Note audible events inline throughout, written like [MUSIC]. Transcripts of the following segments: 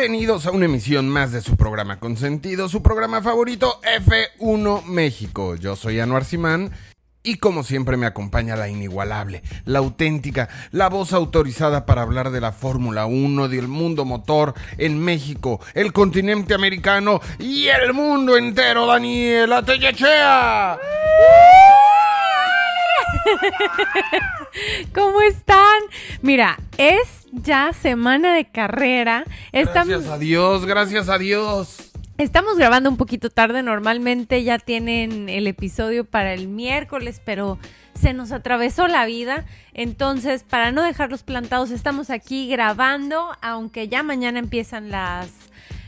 Bienvenidos a una emisión más de su programa consentido, su programa favorito F1 México. Yo soy Anuar Simán y como siempre me acompaña la inigualable, la auténtica, la voz autorizada para hablar de la Fórmula 1, del mundo motor en México, el continente americano y el mundo entero, Daniela Tellechea. [LAUGHS] ¿Cómo están? Mira, es ya semana de carrera. Gracias a Dios, gracias a Dios. Estamos grabando un poquito tarde, normalmente ya tienen el episodio para el miércoles, pero se nos atravesó la vida. Entonces, para no dejarlos plantados, estamos aquí grabando, aunque ya mañana empiezan las,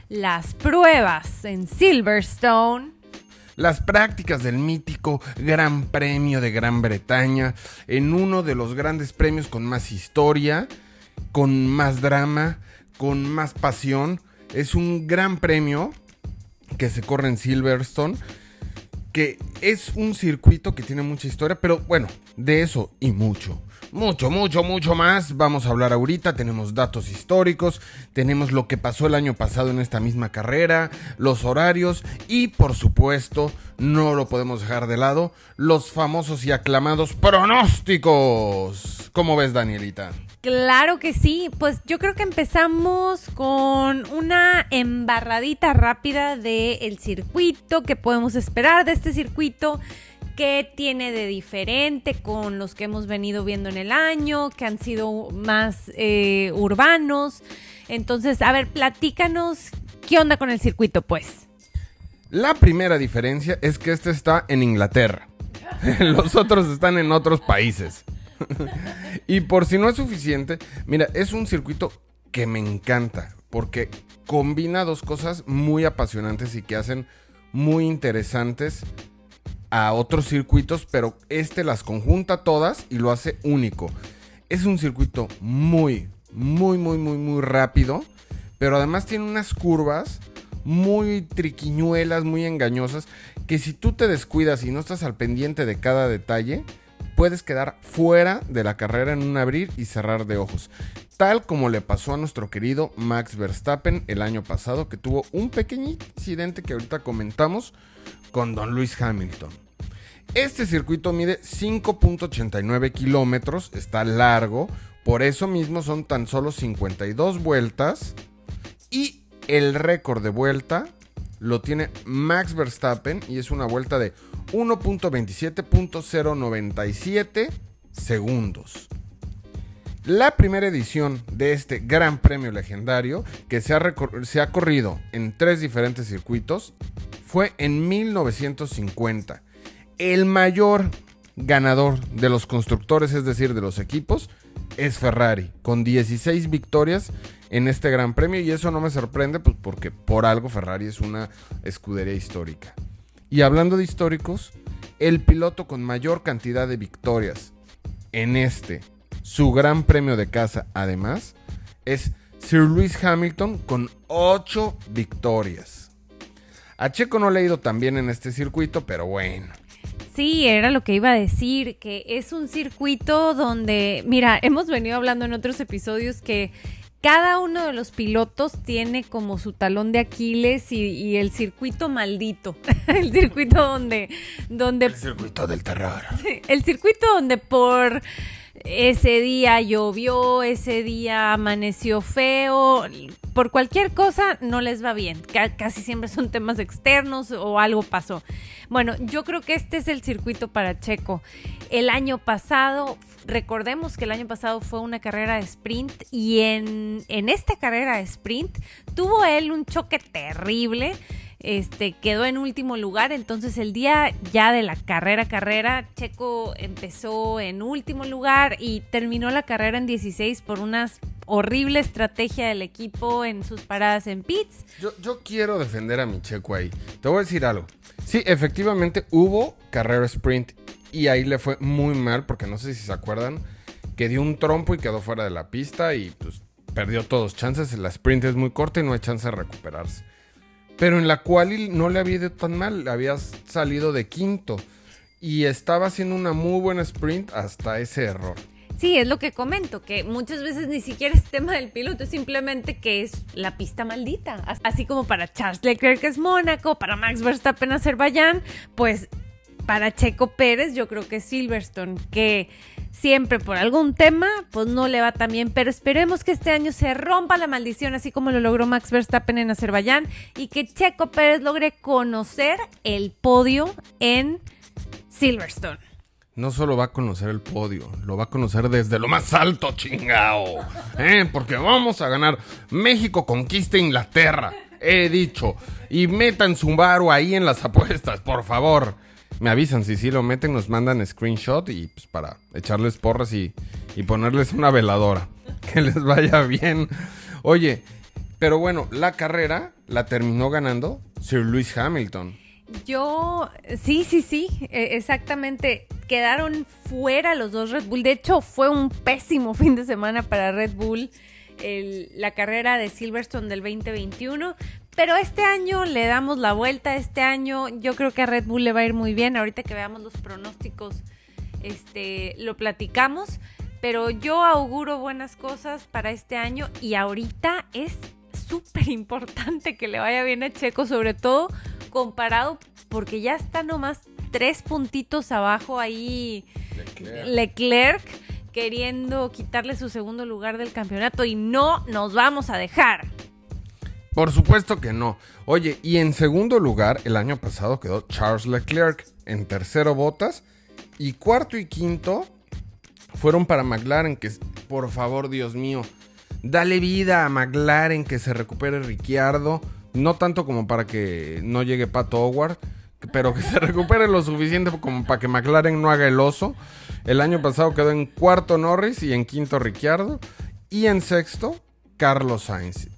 las pruebas en Silverstone las prácticas del mítico Gran Premio de Gran Bretaña en uno de los grandes premios con más historia, con más drama, con más pasión. Es un gran premio que se corre en Silverstone, que es un circuito que tiene mucha historia, pero bueno, de eso y mucho mucho, mucho, mucho más. Vamos a hablar ahorita, tenemos datos históricos, tenemos lo que pasó el año pasado en esta misma carrera, los horarios y por supuesto, no lo podemos dejar de lado, los famosos y aclamados pronósticos. ¿Cómo ves, Danielita? Claro que sí, pues yo creo que empezamos con una embarradita rápida del circuito, que podemos esperar de este circuito qué tiene de diferente con los que hemos venido viendo en el año, que han sido más eh, urbanos. Entonces, a ver, platícanos qué onda con el circuito, pues. La primera diferencia es que este está en Inglaterra. [LAUGHS] los otros están en otros países. [LAUGHS] y por si no es suficiente, mira, es un circuito que me encanta porque combina dos cosas muy apasionantes y que hacen muy interesantes a otros circuitos, pero este las conjunta todas y lo hace único. Es un circuito muy, muy, muy, muy, muy rápido, pero además tiene unas curvas muy triquiñuelas, muy engañosas, que si tú te descuidas y no estás al pendiente de cada detalle, puedes quedar fuera de la carrera en un abrir y cerrar de ojos. Tal como le pasó a nuestro querido Max Verstappen el año pasado, que tuvo un pequeño incidente que ahorita comentamos con Don Luis Hamilton. Este circuito mide 5.89 kilómetros, está largo, por eso mismo son tan solo 52 vueltas y el récord de vuelta lo tiene Max Verstappen y es una vuelta de 1.27.097 segundos. La primera edición de este Gran Premio Legendario, que se ha, se ha corrido en tres diferentes circuitos, fue en 1950. El mayor ganador de los constructores, es decir, de los equipos, es Ferrari, con 16 victorias en este Gran Premio. Y eso no me sorprende, pues porque por algo Ferrari es una escudería histórica. Y hablando de históricos, el piloto con mayor cantidad de victorias en este, su Gran Premio de casa, además, es Sir Lewis Hamilton con 8 victorias. A Checo no le ha ido tan bien en este circuito, pero bueno. Sí, era lo que iba a decir, que es un circuito donde, mira, [LAUGHS] hemos venido hablando en otros episodios que cada uno de los pilotos tiene como su talón de Aquiles y, el circuito maldito. [LAUGHS] el circuito donde, donde... El circuito del terror. [LAUGHS] El circuito donde por ese día llovió, ese día amaneció feo, por cualquier cosa no les va bien. casi siempre son temas externos o algo pasó. Bueno, yo creo que este es el circuito para Checo. El año pasado, recordemos que el año pasado fue una carrera de sprint y en, en esta carrera de sprint tuvo él un choque terrible este, quedó en último lugar. Entonces el día ya de la carrera carrera, Checo empezó en último lugar y terminó la carrera en 16 por una horrible estrategia del equipo en sus paradas en pits. Yo, quiero defender a mi Checo ahí. Te voy a decir algo. Sí, efectivamente hubo carrera sprint y ahí le fue muy mal porque no sé si se acuerdan que dio un trompo y quedó fuera de la pista y pues perdió todos chances. La sprint es muy corta y no hay chance de recuperarse pero en la cual no le había ido tan mal, había salido de quinto y estaba haciendo una muy buena sprint hasta ese error. Sí, es lo que comento, que muchas veces ni siquiera es tema del piloto, es simplemente que es la pista maldita. Así como para Charles Leclerc es Mónaco, para Max Verstappen Azerbaiyán, pues para Checo Pérez yo creo que Silverstone, que siempre por algún tema pues no le va tan bien, pero esperemos que este año se rompa la maldición así como lo logró Max Verstappen en Azerbaiyán y que Checo Pérez logre conocer el podio en Silverstone. No solo va a conocer el podio, lo va a conocer desde lo más alto, chingao. ¿Eh? Porque vamos a ganar. México conquista Inglaterra, he dicho. Y metan su varo ahí en las apuestas, por favor me avisan. Si sí lo meten, nos mandan screenshot y pues para echarles porras y, y ponerles una veladora. [LAUGHS] Que les vaya bien. Oye, pero bueno, la carrera la terminó ganando Sir Lewis Hamilton. Yo, sí, sí, sí, e, exactamente. Quedaron fuera los dos Red Bull. De hecho, fue un pésimo [LAUGHS] fin de semana para Red Bull. la carrera de Silverstone del 2021, pero este año le damos la vuelta, este año yo creo que a Red Bull le va a ir muy bien, ahorita que veamos los pronósticos, este, lo platicamos, pero yo auguro buenas cosas para este año y ahorita es súper importante que le vaya bien a Checo, sobre todo comparado porque ya está nomás tres puntitos abajo ahí Leclerc. Leclerc queriendo quitarle su segundo lugar del campeonato y no nos vamos a dejar. Por supuesto que no. Oye, y en segundo lugar, el año pasado quedó Charles Leclerc. En tercero, Botas. Y cuarto y quinto fueron para McLaren, que por favor, Dios mío, dale vida a McLaren, que se recupere Ricciardo. No tanto como para que no llegue Pato Howard, pero que se [LAUGHS] recupere lo suficiente como para que McLaren no haga el oso. El año pasado quedó en cuarto Norris y en quinto Ricciardo. Y en sexto, Carlos Sainz.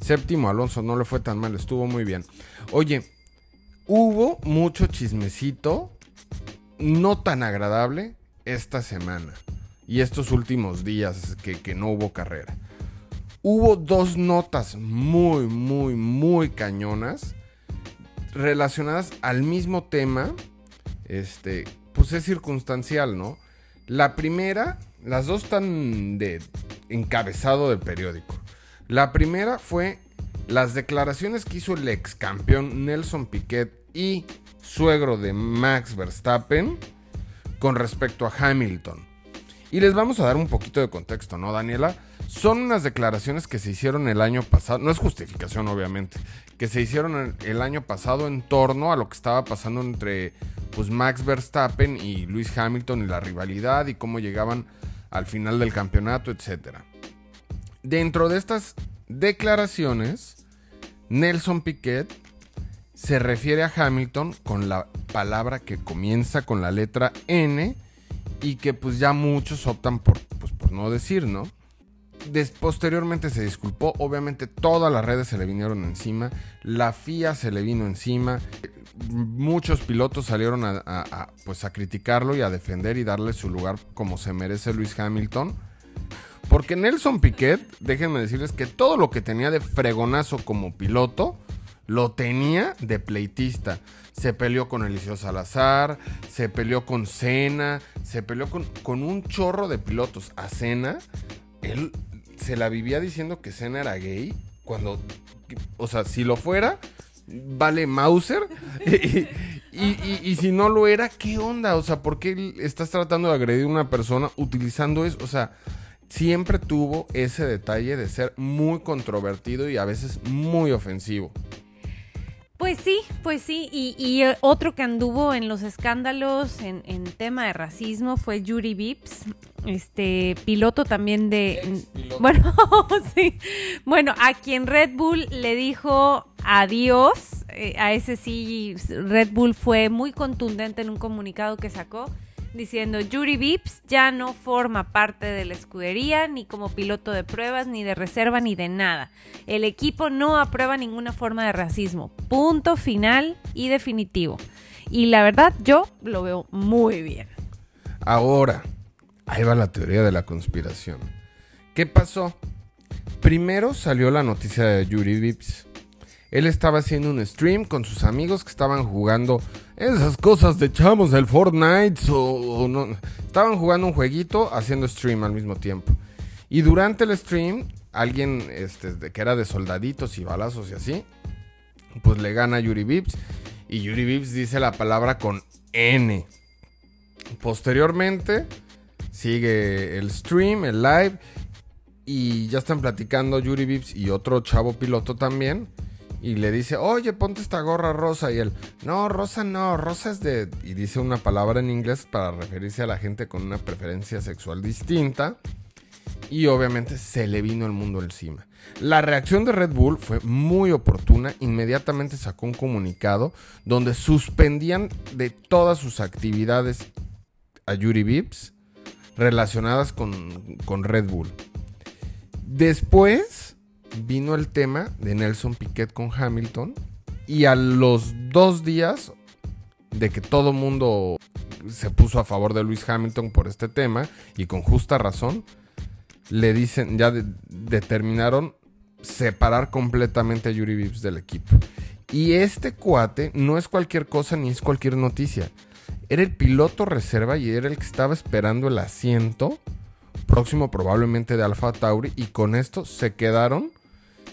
Séptimo Alonso, no le fue tan mal, estuvo muy bien. Oye, hubo mucho chismecito no tan agradable esta semana y estos últimos días que, que no hubo carrera. Hubo dos notas muy, muy, muy cañonas relacionadas al mismo tema. Este, pues es circunstancial, ¿no? La primera, las dos están de encabezado del periódico. La primera fue las declaraciones que hizo el ex campeón Nelson Piquet y suegro de Max Verstappen con respecto a Hamilton. Y les vamos a dar un poquito de contexto, ¿no, Daniela? Son unas declaraciones que se hicieron el año pasado, no es justificación obviamente, que se hicieron el año pasado en torno a lo que estaba pasando entre pues, Max Verstappen y Lewis Hamilton y la rivalidad y cómo llegaban al final del campeonato, etcétera. Dentro de estas declaraciones, Nelson Piquet se refiere a Hamilton con la palabra que comienza con la letra N y que pues ya muchos optan por, pues, por no decir, ¿no? Posteriormente se disculpó, obviamente todas las redes se le vinieron encima, la FIA se le vino encima, muchos pilotos salieron a, pues a criticarlo y a defender y darle su lugar como se merece Luis Hamilton. Porque Nelson Piquet, déjenme decirles que todo lo que tenía de fregonazo como piloto, lo tenía de pleitista. Se peleó con Eliseo Salazar, se peleó con Cena, se peleó con, con un chorro de pilotos. A Cena, él se la vivía diciendo que Cena era gay, cuando, o sea, si lo fuera, vale Mauser. [LAUGHS] y, y, si no lo era, ¿qué onda? O sea, ¿por qué estás tratando de agredir a una persona utilizando eso? O sea, siempre tuvo ese detalle de ser muy controvertido y a veces muy ofensivo. Pues sí, pues sí. Y, eh, otro que anduvo en los escándalos en, tema de racismo fue Yuri Vips, este piloto también de... Bueno, [LAUGHS] sí. Bueno, a quien Red Bull le dijo adiós, eh, a ese sí Red Bull fue muy contundente en un comunicado que sacó diciendo Yuri Vips ya no forma parte de la escudería, ni como piloto de pruebas, ni de reserva, ni de nada. El equipo no aprueba ninguna forma de racismo. Punto final y definitivo. Y la verdad, yo lo veo muy bien. Ahora, ahí va la teoría de la conspiración. ¿Qué pasó? Primero salió la noticia de Yuri Vips. Él estaba haciendo un stream con sus amigos que estaban jugando esas cosas de chamos del Fortnite o, no. Estaban jugando un jueguito haciendo stream al mismo tiempo. Y durante el stream, alguien este, que era de soldaditos y balazos y así, pues le gana a Yuri Vips. Y Yuri Vips dice la palabra con N. Posteriormente, sigue el stream, el live. Y ya están platicando Yuri Vips y otro chavo piloto también y le dice, oye, ponte esta gorra rosa. Y él, no, rosa no, rosa es de... Y dice una palabra en inglés para referirse a la gente con una preferencia sexual distinta. Y obviamente se le vino el mundo encima. La reacción de Red Bull fue muy oportuna. Inmediatamente sacó un comunicado donde suspendían de todas sus actividades a Yuri Vips relacionadas con, con Red Bull. Después vino el tema de Nelson Piquet con Hamilton y a los dos días de que todo mundo se puso a favor de Luis Hamilton por este tema y con justa razón, le dicen, ya determinaron separar completamente a Yuri Vips del equipo. Y este cuate no es cualquier cosa ni es cualquier noticia. Era el piloto reserva y era el que estaba esperando el asiento próximo probablemente de Alfa Tauri y con esto se quedaron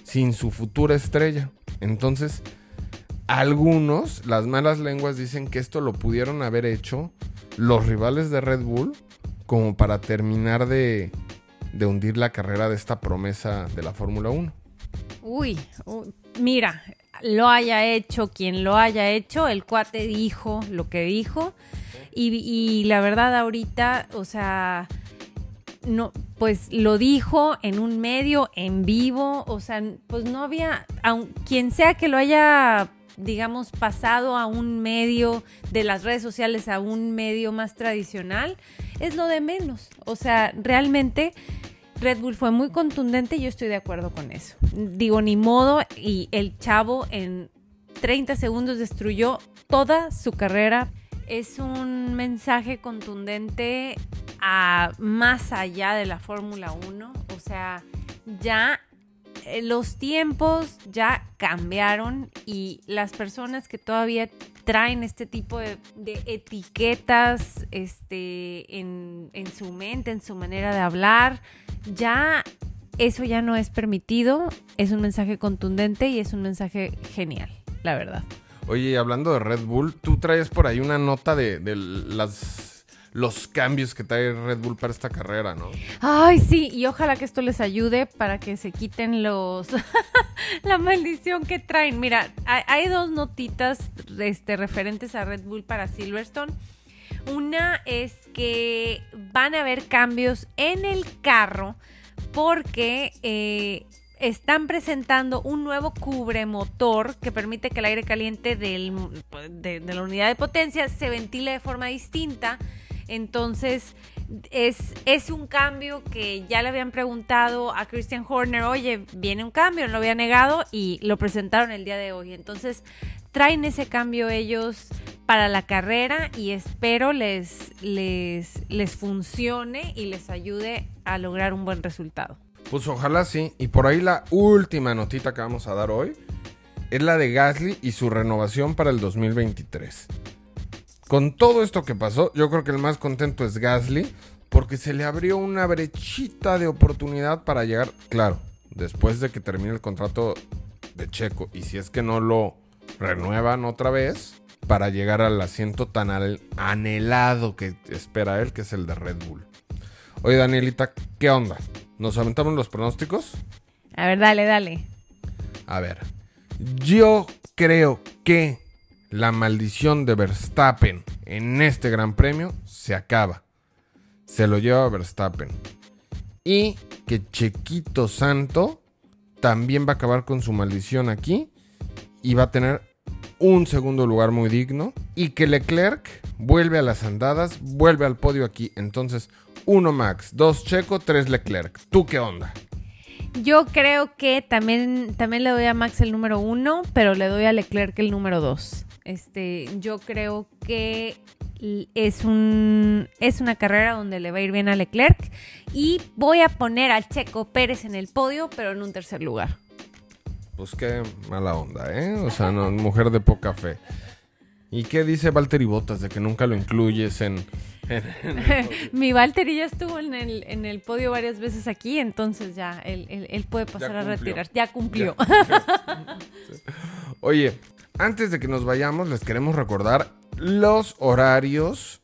sin su futura estrella. Entonces, algunos, las malas lenguas dicen que esto lo pudieron haber hecho los rivales de Red Bull como para terminar de, de hundir la carrera de esta promesa de la Fórmula 1. Uy, mira, lo haya hecho quien lo haya hecho, el cuate dijo lo que dijo y, y la verdad ahorita, o sea, no, pues lo dijo en un medio, en vivo, o sea, pues no había, quien sea que lo haya, digamos, pasado a un medio de las redes sociales, a un medio más tradicional, es lo de menos. O sea, realmente Red Bull fue muy contundente y yo estoy de acuerdo con eso. Digo, ni modo, y el chavo en 30 segundos destruyó toda su carrera. Es un mensaje contundente a más allá de la Fórmula 1. O sea, ya eh, los tiempos ya cambiaron y las personas que todavía traen este tipo de, etiquetas este, en, su mente, en su manera de hablar, ya eso ya no es permitido. Es un mensaje contundente y es un mensaje genial, la verdad. Oye, hablando de Red Bull, tú traes por ahí una nota de las los cambios que trae Red Bull para esta carrera, ¿no? Ay, sí, y ojalá que esto les ayude para que se quiten los [LAUGHS] la maldición que traen. Mira, hay, dos notitas este, referentes a Red Bull para Silverstone. Una es que van a haber cambios en el carro porque eh, están presentando un nuevo cubremotor que permite que el aire caliente de, la unidad de potencia se ventile de forma distinta entonces, es, es un cambio que ya le habían preguntado a Christian Horner, oye, viene un cambio, no lo había negado y lo presentaron el día de hoy. Entonces, traen ese cambio ellos para la carrera y espero les, les, les funcione y les ayude a lograr un buen resultado. Pues ojalá sí. Y por ahí la última notita que vamos a dar hoy es la de Gasly y su renovación para el 2023. Con todo esto que pasó, yo creo que el más contento es Gasly, porque se le abrió una brechita de oportunidad para llegar, claro, después de que termine el contrato de Checo, y si es que no lo renuevan otra vez, para llegar al asiento tan anhelado que espera él, que es el de Red Bull. Oye, Danielita, ¿qué onda? ¿Nos aventamos los pronósticos? A ver, dale, dale. A ver, yo creo que la maldición de Verstappen en este gran premio se acaba. Se lo lleva Verstappen. Y que Chequito Santo también va a acabar con su maldición aquí y va a tener un segundo lugar muy digno. Y que Leclerc vuelve a las andadas, vuelve al podio aquí. Entonces, uno Max, dos Checo, tres Leclerc. ¿Tú qué onda? Yo creo que también, también le doy a Max el número uno, pero le doy a Leclerc el número dos. Este, yo creo que es, un, es una carrera donde le va a ir bien a Leclerc y voy a poner al Checo Pérez en el podio, pero en un tercer lugar. pues qué mala onda, ¿eh? O sea, no, mujer de poca fe. ¿Y qué dice Valtteri Bottas de que nunca lo incluyes en... [LAUGHS] Mi Valtteri ya estuvo en el, en el podio varias veces aquí, entonces ya él, él- él puede pasar a retirar. Ya cumplió. [LAUGHS] Oye, antes de que nos vayamos, les queremos recordar los horarios.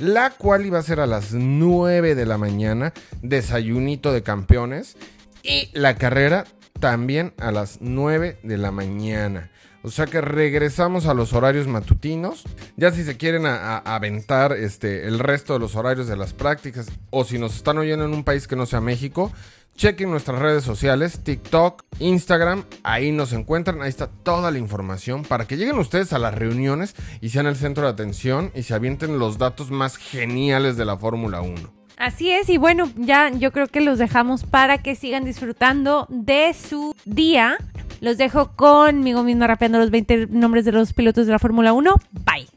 La cual iba a ser a las 9 de la mañana, desayunito de campeones. Y la carrera también a las 9 de la mañana. O sea que regresamos a los horarios matutinos. Ya si se quieren aventar este, el resto de los horarios de las prácticas o si nos están oyendo en un país que no sea México, chequen nuestras redes sociales, TikTok, Instagram, ahí nos encuentran, ahí está toda la información para que lleguen ustedes a las reuniones y sean el centro de atención y se avienten los datos más geniales de la Fórmula 1. Así es, y bueno, ya yo creo que los dejamos para que sigan disfrutando de su día. Los dejo conmigo misma rapeando los 20 nombres de los pilotos de la Fórmula 1. Bye.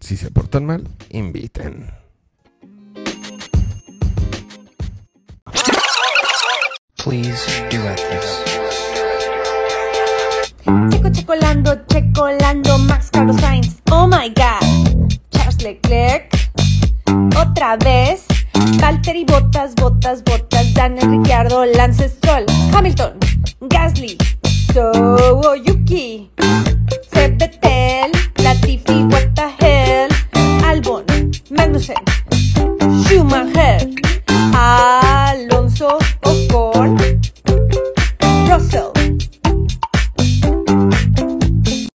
Si se portan mal, inviten. Please direct this. Checo, checolando, checolando, Max Carlos Sainz, oh my god. Charles Leclerc, otra vez. Valtteri Botas, Botas, Botas, Daniel Ricciardo, Lance Stroll, Hamilton, Gasly, So Yuki,